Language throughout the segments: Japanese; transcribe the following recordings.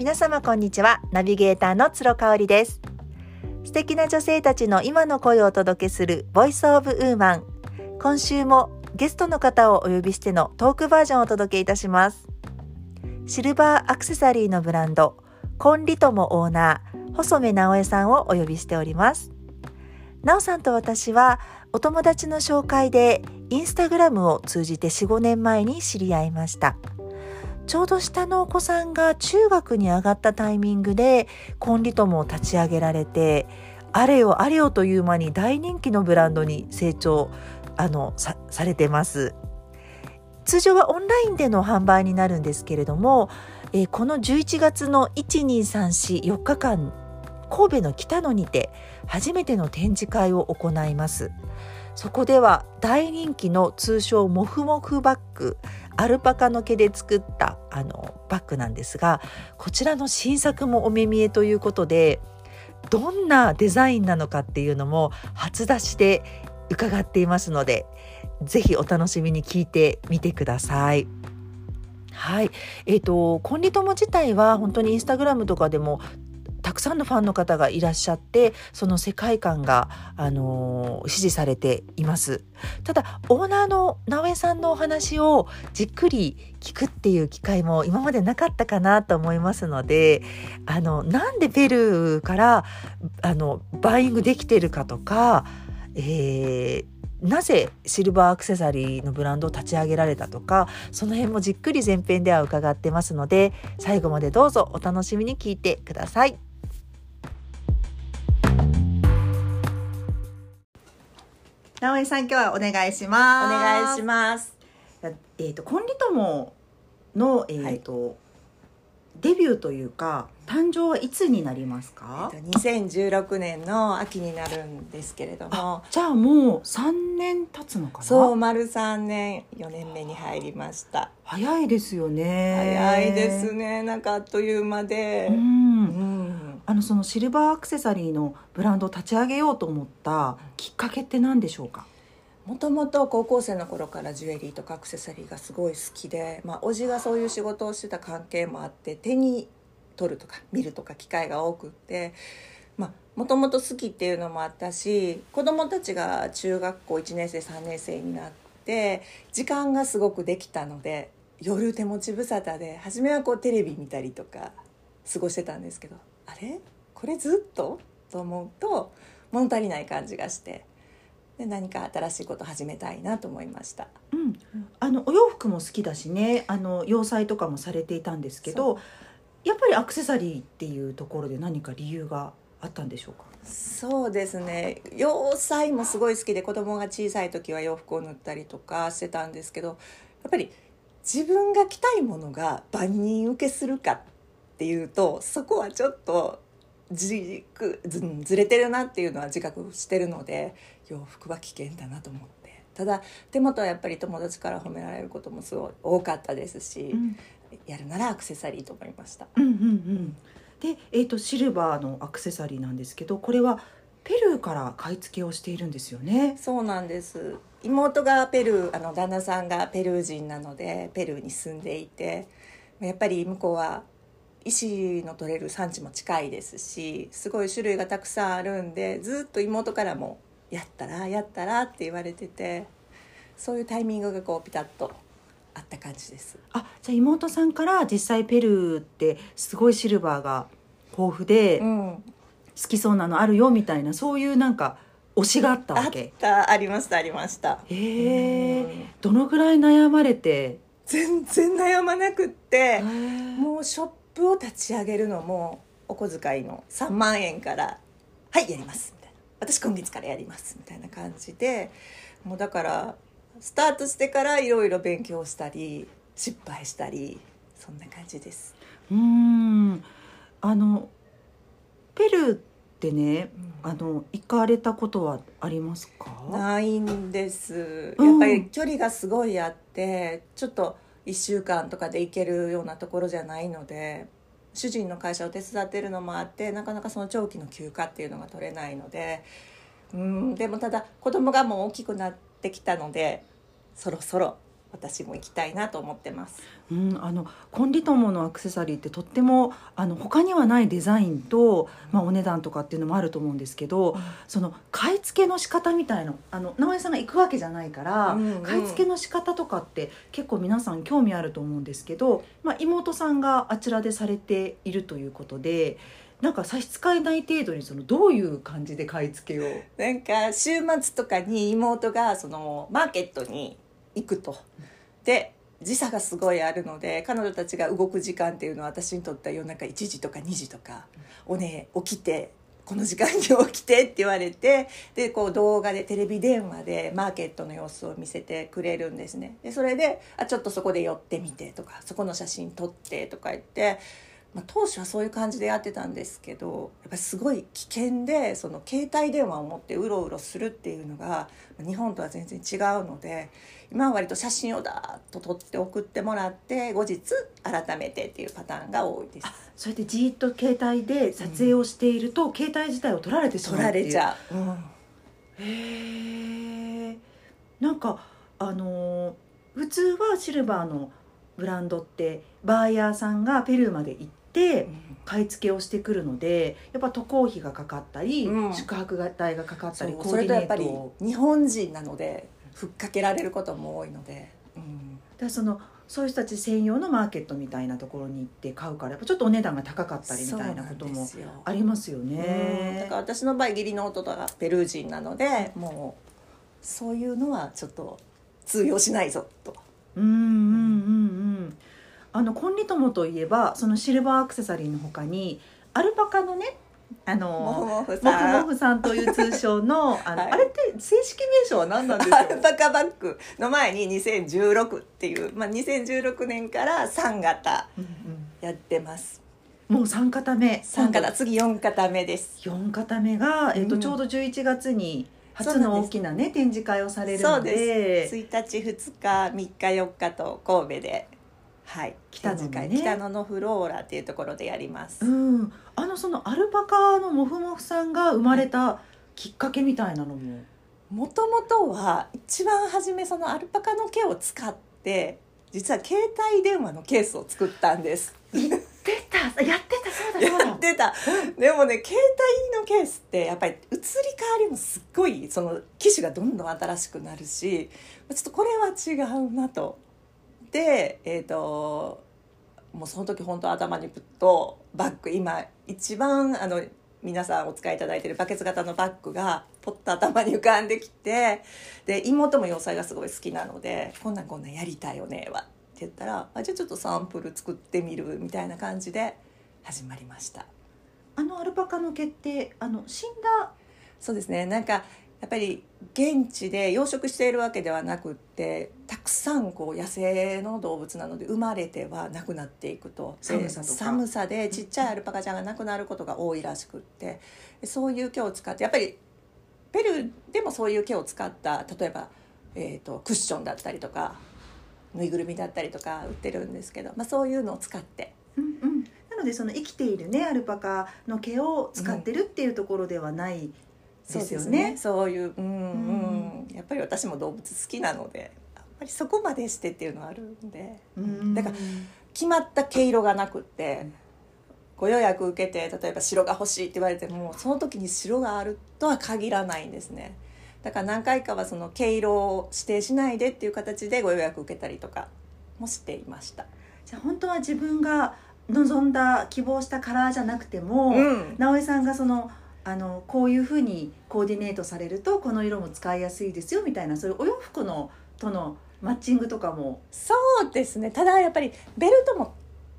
皆様こんにちは。ナビゲーターの鶴香織です。素敵な女性たちの今の声をお届けするボイスオブウーマン今週もゲストの方をお呼びしてのトークバージョンをお届けいたします。シルバーアクセサリーのブランドコンリトモオーナー細目直江さんをお呼びしております。なおさんと私はお友達の紹介でインスタグラムを通じて4、5年前に知り合いました。ちょうど下のお子さんが中学に上がったタイミングでコンリトモを立ち上げられてあれよあれよという間に大人気のブランドに成長あのさされてます。通常はオンラインでの販売になるんですけれども、えー、この11月の12344日間神戸の北野にて初めての展示会を行います。そこでは大人気の通称モフモフバッグアルパカの毛で作ったあのバッグなんですがこちらの新作もお目見えということでどんなデザインなのかっていうのも初出しで伺っていますのでぜひお楽しみに聞いてみてください。はい。えっ、ー、と、コンリ友自体は本当にインスタグラムとかでもたくさんのファンの方がいらっしゃってその世界観が、あのー、支持されていますただオーナーの直江さんのお話をじっくり聞くっていう機会も今までなかったかなと思いますのであのなんでペルーからあのバイングできてるかとか、えーなぜシルバーアクセサリーのブランドを立ち上げられたとかその辺もじっくり前編では伺ってますので最後までどうぞお楽しみに聞いてください。直江さん今日はお願いします。お願いします。えっ、ー、とコンリトモのえっ、ー、と、はい、デビューというか誕生はいつになりますか？えっと、2016年の秋になるんですけれども、じゃあもう3年経つのかな？そう丸3年4年目に入りました。早いですよね。早いですね。なんかあっという間で。うん。うんあのそのシルバーアクセサリーのブランドを立ち上げようと思ったきっかけって何でしょうか？もともと高校生の頃からジュエリーとかアクセサリーがすごい好きで、まあ、おじがそういう仕事をしてた関係もあって手に取るとか見るとか機会が多くってもともと好きっていうのもあったし子供たちが中学校1年生3年生になって時間がすごくできたので夜手持ち無沙汰で初めはこうテレビ見たりとか過ごしてたんですけどあれ？これずっと？と思うと物足りない感じがしてで何か新しいこと始めたいなと思いました。うん、あのお洋服も好きだしね。あの洋裁とかもされていたんですけどやっぱりアクセサリーっていうところで何か理由があったんでしょうか？そうですね。洋裁もすごい好きで子供が小さい時は洋服を塗ったりとかしてたんですけどやっぱり自分が着たいものが万人受けするかっていうとそこはちょっと軸ずれてるなっていうのは自覚してるので洋服は危険だなと思ってただ手元はやっぱり友達から褒められることもすごい多かったですし、うん、やるならアクセサリーと思いました。うんうんうん、で、えーと、シルバーのアクセサリーなんですけどこれはペルーから買い付けをしているんですよね？そうなんです妹がペルーあの旦那さんがペルー人なのでペルーに住んでいてやっぱり向こうは石の取れる産地も近いですしすごい種類がたくさんあるんでずっと妹からも「やったらやったら」って言われててそういうタイミングがこうピタッとあった感じです。あじゃあ妹さんから実際ペルーってすごいシルバーが豊富で、うん、好きそうなのあるよみたいなそういうなんか推しがあったわけ？あありましたありました。へえどのぐらい悩まれて？全然悩まなくってもうショップを立ち上げるのもお小遣いの3万円から「はいやります」みたいな「私今月からやります」みたいな感じでもうだからスタートしてからいろいろ勉強したり失敗したりそんな感じです。うん。あのペルーってね、うん、あの行かれたことはありますか？ないんです。やっぱり距離がすごいあって、ちょっと1週間とかで行けるようなところじゃないので主人の会社を手伝ってるのもあってなかなかその長期の休暇っていうのが取れないのでうんでもただ子供がもう大きくなってきたのでそろそろ私も行きたいなと思ってます。うん、あのコンリトモのアクセサリーってとってもあの他にはないデザインと、まあ、お値段とかっていうのもあると思うんですけど、その買い付けの仕方みたいなあの直江さんが行くわけじゃないから、うんうん買い付けの仕方とかって結構皆さん興味あると思うんですけど、まあ、妹さんがあちらでされているということでなんか差し支えない程度にそのどういう感じで買い付けを？なんか週末とかに妹がそのマーケットに行くと。で時差がすごいあるので彼女たちが動く時間っていうのは私にとっては夜中1時とか2時とか「おね起きてこの時間に起きて」って言われてでこう動画でテレビ電話でマーケットの様子を見せてくれるんですね。でそれであ「ちょっとそこで寄ってみて」とか「そこの写真撮って」とか言って。まあ、当初はそういう感じでやってたんですけどやっぱりすごい危険でその携帯電話を持ってうろうろするっていうのが日本とは全然違うので今は割と写真をダーッと撮って送ってもらって後日改めてっていうパターンが多いです。それでじーっと携帯で撮影をしていると、携帯自体を撮られてしま撮らうっていう。れちゃう、うん。へえなんかあのー普通はシルバーのブランドってバーヤーさんがペルーまで行って買い付けをしてくるのでやっぱ渡航費がかかったり、うん。宿泊代がかかったりそうそコーディネれとやっぱりートを。日本人なのでふっかけられることも多いので、うん。だからそのそういう人たち専用のマーケットみたいなところに行って買うからやっぱちょっとお値段が高かったりみたいなこともそうなんですよ。ありますようん。ねだ。から私の場合義理の弟がペルー人なのでもうそういうのはちょっと通用しないぞと。うんうんうんうんあのコンリトモといえばそのシルバーアクセサリーの他にアルパカのねあのモフさん。モフさんという通称の あの、はい。あれって正式名称は何なんでしょアルパカバッグの前に2016っていう、まあ、2016年から3型う、うんやってます。うんもう3型目。3型。次4型目です。4型目が、えっとうん。ちょうど11月に初の大きなね展示会をされるのそうでです。1日2日3日4日と神戸ではい。北野のね。北野のフローラっていうところでやります、うん、あのそのアルパカのモフモフさんが生まれたきっかけみたいなのも、もともとは一番初めそのアルパカの毛を使って実は携帯電話のケースを作ったんです。出た。やってた。そうだそうだ。やってた。でもね携帯のケースってやっぱり移り変わりもすっごいその機種がどんどん新しくなるしちょっとこれは違うなとでえっ、ともうその時本当頭にぶっとバッグ今一番あの皆さんお使いいただいてるバケツ型のバッグがポッと頭に浮かんできてで妹も洋裁がすごい好きなので「こんなんこんなんやりたいよね」はって言ったらあ「じゃあちょっとサンプル作ってみる」みたいな感じで始まりました。あのアルパカの毛ってあの死んだそうですね。なんかやっぱり現地で養殖しているわけではなくってたくさんこう野生の動物なので生まれては亡くなっていくと。で寒さとか。寒さでちっちゃいアルパカちゃんが亡くなることが多いらしくって。でそういう毛を使ってやっぱりペルーでもそういう毛を使った例えば、えー、とクッションだったりとかぬいぐるみだったりとか売ってるんですけど、まあ、そういうのを使って。うんうん。なのでその生きているねアルパカの毛を使ってるっていうところではないですよね。そういううんうん。やっぱり私も動物好きなのでやっぱりそこまでしてっていうのはあるんで。うん。だから決まった毛色がなくってご予約受けて例えば白が欲しいって言われてもその時に白があるとは限らないんですね。だから何回かはその毛色を指定しないでっていう形でご予約受けたりとかもしていました。じゃあ本当は自分が望んだ希望したカラーじゃなくても、うん。直江さんがそのあのこういうふうにコーディネートされるとこの色も使いやすいですよみたいなそういうお洋服のとのマッチングとかも。そうですね。ただやっぱりベルトも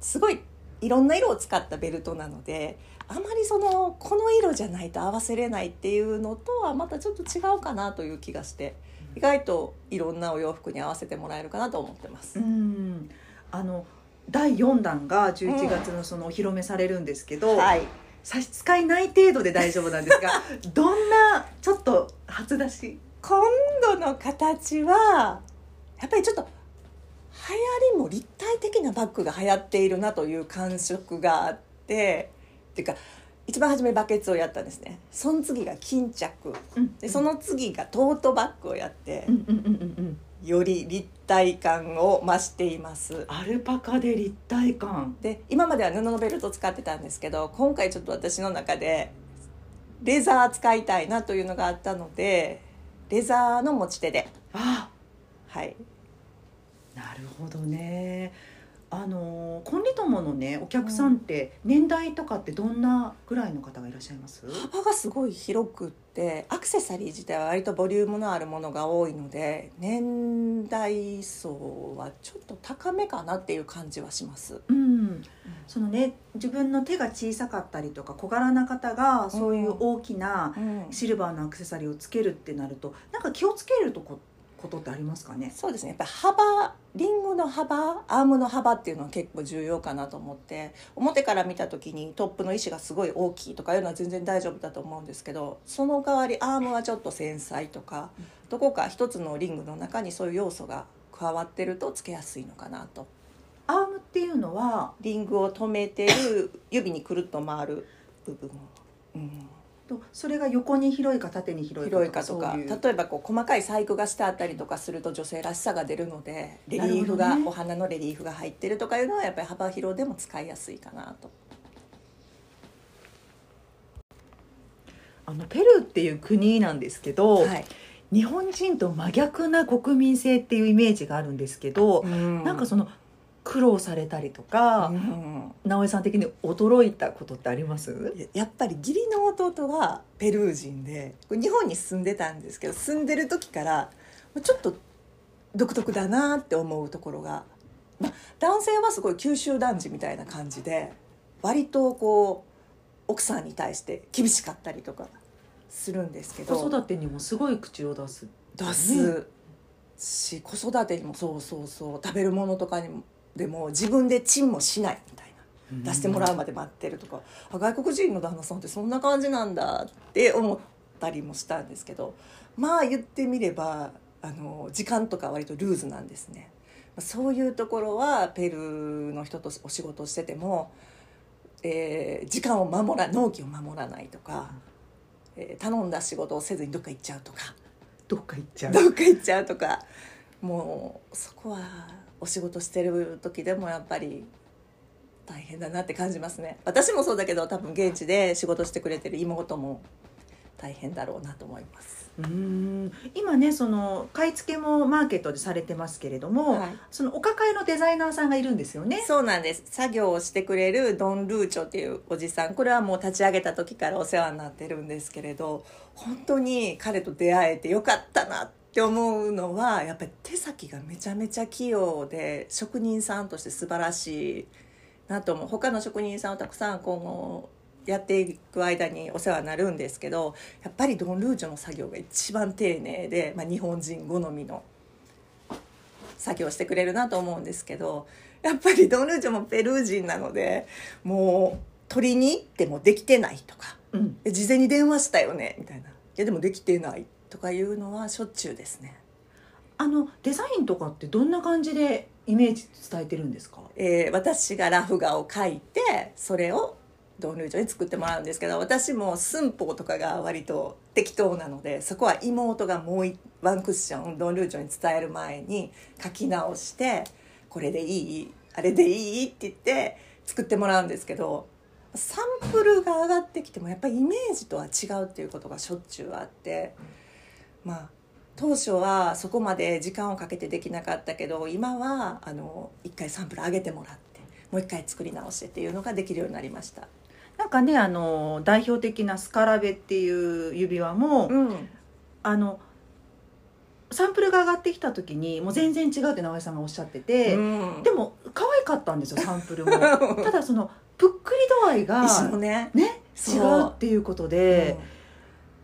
すごいいろんな色を使ったベルトなのであまりそのこの色じゃないと合わせれないっていうのとはまたちょっと違うかなという気がして意外といろんなお洋服に合わせてもらえるかなと思ってます。うん。あの第4弾が11月のそのお披露目されるんですけど、はい差し支えない程度で大丈夫なんですが どんなちょっと初出し？今度の形はやっぱりちょっと流行りも立体的なバッグが流行っているなという感触があってっていうか一番初めバケツをやったんですね。その次が巾着。でその次がトートバッグをやってうんうんうんうんより立体感を増しています。アルパカで立体感。で今までは布のベルト使ってたんですけど今回ちょっと私の中でレザー使いたいなというのがあったのでレザーの持ち手で。あはい。なるほどね。あのコンリトモのねお客さんって年代とかってどんなぐらいの方がいらっしゃいます、幅がすごい広くってアクセサリー自体は割とボリュームのあるものが多いので年代層はちょっと高めかなっていう感じはします。うん、そのね自分の手が小さかったりとか小柄な方がそういう大きなうん。シルバーのアクセサリーをつけるってなるとなんか気をつけるとこことってありますかね？そうですね。やっぱり幅リングの幅アームの幅っていうのは結構重要かなと思って表から見た時にトップの石がすごい大きいとかいうのは全然大丈夫だと思うんですけどその代わりアームはちょっと繊細とかどこか一つのリングの中にそういう要素が加わってるとつけやすいのかなと。アームっていうのはリングを止めてる指にくるっと回る部分、うん、とそれが横に広いか縦に広いかとか例えばこう細かい細工がしてあったりとかすると女性らしさが出るのでレリーフが、ねお花のレリーフが入ってるとかいうのはやっぱり幅広でも使いやすいかなと。あのペルーっていう国なんですけど、はい。日本人と真逆な国民性っていうイメージがあるんですけど、なんかその苦労されたりとか、うん。直江さん的に驚いたことってあります？ややっぱり義理の弟がペルー人で日本に住んでたんですけど住んでる時からちょっと独特だなって思うところが、まあ、男性はすごい九州男児みたいな感じで割とこう奥さんに対して厳しかったりとかするんですけど。子育てにもすごい口を出す出す。し子育てにもそうそうそう食べるものとかにもでも自分でチンもしないみたいな。出してもらうまで待ってるとか、あ外国人の旦那さんってそんな感じなんだって思ったりもしたんですけど。まあ言ってみればあの時間とか割とルーズなんですね。そういうところはペルーの人とお仕事をしてても、えー時間を守ら納期を守らないとか、えー頼んだ仕事をせずにどっか行っちゃうとか。どっか行っちゃう。どっか行っちゃうとか。もうそこはお仕事してる時でもやっぱり大変だなって感じますね。私もそうだけど多分現地で仕事してくれてる妹も大変だろうなと思います、うーん。今ねその買い付けもマーケットでされてますけれども、はい。そのお抱えのデザイナーさんがいるんですよね。そうなんです。作業をしてくれるドン・ルーチョっていうおじさんこれはもう立ち上げた時からお世話になってるんですけれど本当に彼と出会えてよかったなって思うのはやっぱり手先がめちゃめちゃ器用で職人さんとして素晴らしいなと思う他の職人さんをたくさん今後やっていく間にお世話になるんですけどやっぱりドン・ルーチョの作業が一番丁寧で、まあ、日本人好みの作業してくれるなと思うんですけどやっぱりドン・ルーチョもペルー人なのでもう取りに行ってもできてないとかうん、え事前に電話したよねみたいな。いやでもできてないとかいうのはしょっちゅうですね。あのデザインとかってどんな感じでイメージ伝えてるんですか？えー私がラフ画を描いてそれをドン・ルーチョに作ってもらうんですけど私も寸法とかが割と適当なのでそこは妹がもういワンクッションドン・ルーチョに伝える前に書き直してこれでいい？あれでいい？って言って作ってもらうんですけどサンプルが上がってきてもやっぱりイメージとは違うっていうことがしょっちゅうあってまあ当初はそこまで時間をかけてできなかったけど今はあの一回サンプル上げてもらってもう一回作り直してっていうのができるようになりました。なんかねあの代表的なスカラベっていう指輪も、うん。あのサンプルが上がってきた時にもう全然違うって直江さんがおっしゃってて、うん。でも可愛かったんですよサンプルも。ただそのぷっくり度合いがね。ね違そう。うっていうことで、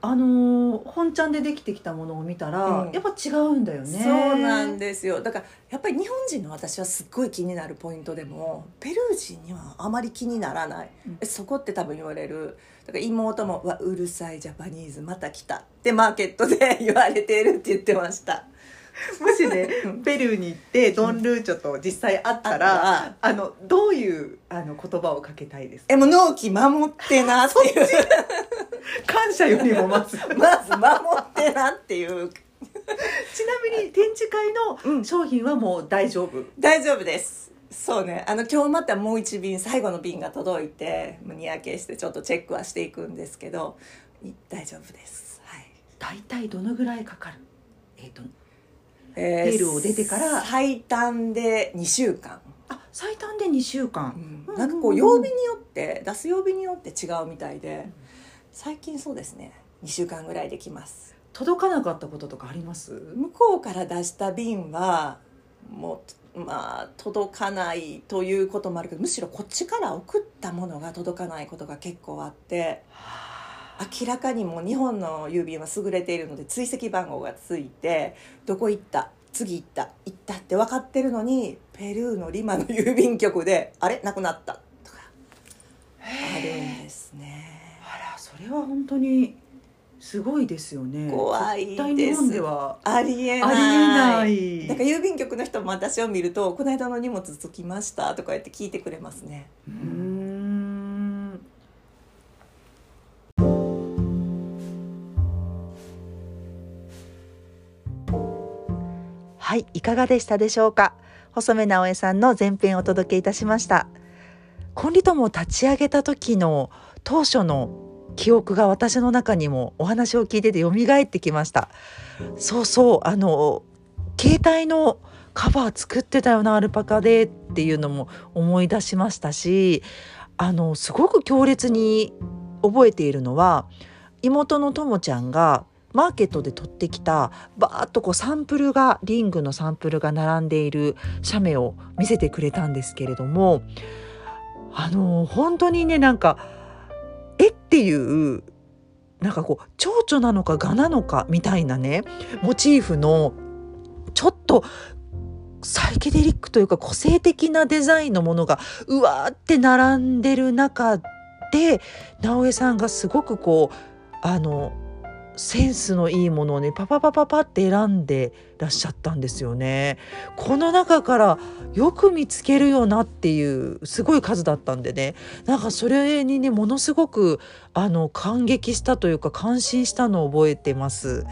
あのー本ちゃんでできてきたものを見たら、うん。やっぱ違うんだよね。そうなんですよ。だからやっぱり日本人の私はすっごい気になるポイントでもペルー人にはあまり気にならない、うん。えそこって多分言われる。だから妹も「うわうるさいジャパニーズまた来た」ってマーケットで 言われてるって言ってました もしねペルーに行ってドン・ルーチョと実際会ったら、あのどういうあの言葉をかけたいですか？えもう納期守ってなっていう。感謝よりもまず。まず守ってなっていう。ちなみに展示会の商品はもう大丈夫、大丈夫です。そうね。あの今日またもう一便最後の便が届いてもうにやけしてちょっとチェックはしていくんですけどい大丈夫です。はい。大体どのぐらいかかる？えっ、とえベルを出てから。最短で2週間、あ最短で2週間、うん。なんかこう曜日によって出す曜日によって違うみたいで最近そうですね。2週間ぐらいできます。届かなかったこととかあります？向こうから出した便はもうまあ届かないということもあるけどむしろこっちから送ったものが届かないことが結構あって明らかにもう日本の郵便は優れているので追跡番号がついてどこ行った次行った行ったって分かってるのにペルーのリマの郵便局であれ？なくなった。とかあるんですね。あらそれは本当にすごいですよね。怖いです。ありえない。ない。だから郵便局の人も私を見ると「この間の荷物着きました」とか言って聞いてくれますね。うーんはい、いかがでしたでしょうか？細目直江さんの前編をお届けいたしました。コンリトモを立ち上げた時の当初の記憶が私の中にもお話を聞いてて蘇ってきました。そうそう、あの、携帯のカバー作ってたよな、アルパカでっていうのも思い出しましたし、あの、すごく強烈に覚えているのは、妹のともちゃんがマーケットで取ってきたバーッとこうサンプルがリングのサンプルが並んでいる写メを見せてくれたんですけれどもあの本当にねなんかえっていうなんかこう蝶々なのか蛾なのかみたいなねモチーフのちょっとサイケデリックというか個性的なデザインのものがうわーって並んでる中で直江さんがすごくこうあのセンスのいいものをねパパパパパって選んでらっしゃったんですよね。この中からよく見つけるよなっていうすごい数だったんでねなんかそれにねものすごくあの感激したというか感心したのを覚えてます。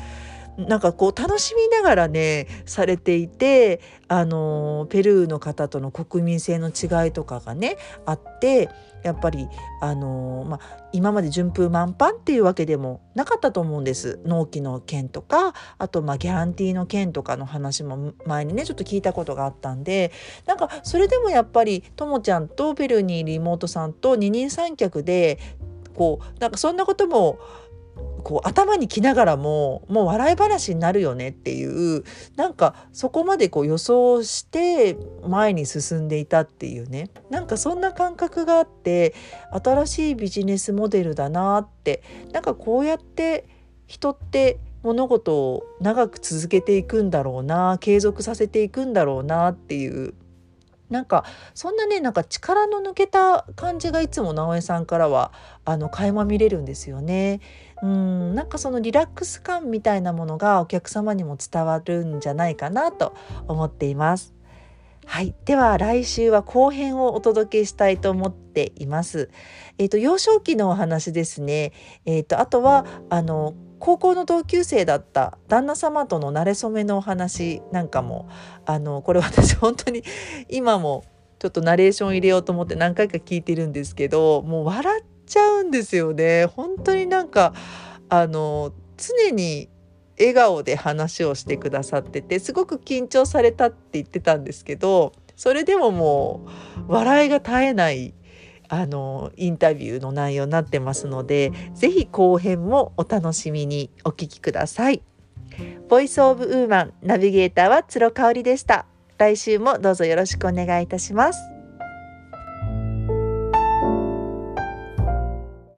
なんかこう楽しみながらねされていてあのペルーの方との国民性の違いとかがねあってやっぱりあの、まあ、今まで順風満帆っていうわけでもなかったと思うんです。納期の件とかあとまあギャランティーの件とかの話も前にねちょっと聞いたことがあったんでなんかそれでもやっぱりともちゃんとペルーにいる妹さんと二人三脚でこうなんかそんなこともこう頭にきながらももう笑い話になるよねっていうなんかそこまでこう予想して前に進んでいたっていうねなんかそんな感覚があって新しいビジネスモデルだなってなんかこうやって人って物事を長く続けていくんだろうな継続させていくんだろうなっていうなんかそんなねなんか力の抜けた感じがいつも直江さんからはあの垣間見れるんですよね。うんなんかそのリラックス感みたいなものがお客様にも伝わるんじゃないかなと思っています。はい。では来週は後編をお届けしたいと思っています。えっ、と、幼少期のお話ですね。えっ、と、あとは、あの、高校の同級生だった旦那様との馴れ初めのお話なんかも、あの、これ私本当に 今もちょっとナレーション入れようと思って何回か聞いてるんですけど、もう笑ってちゃうんですよね。本当になんか、あの、常に笑顔で話をしてくださっててすごく緊張されたって言ってたんですけどそれでももう笑いが絶えないあのインタビューの内容になってますのでぜひ後編もお楽しみにお聞きください。ボイスオブウーマンナビゲーターは鶴香織でした。来週もどうぞよろしくお願いいたします。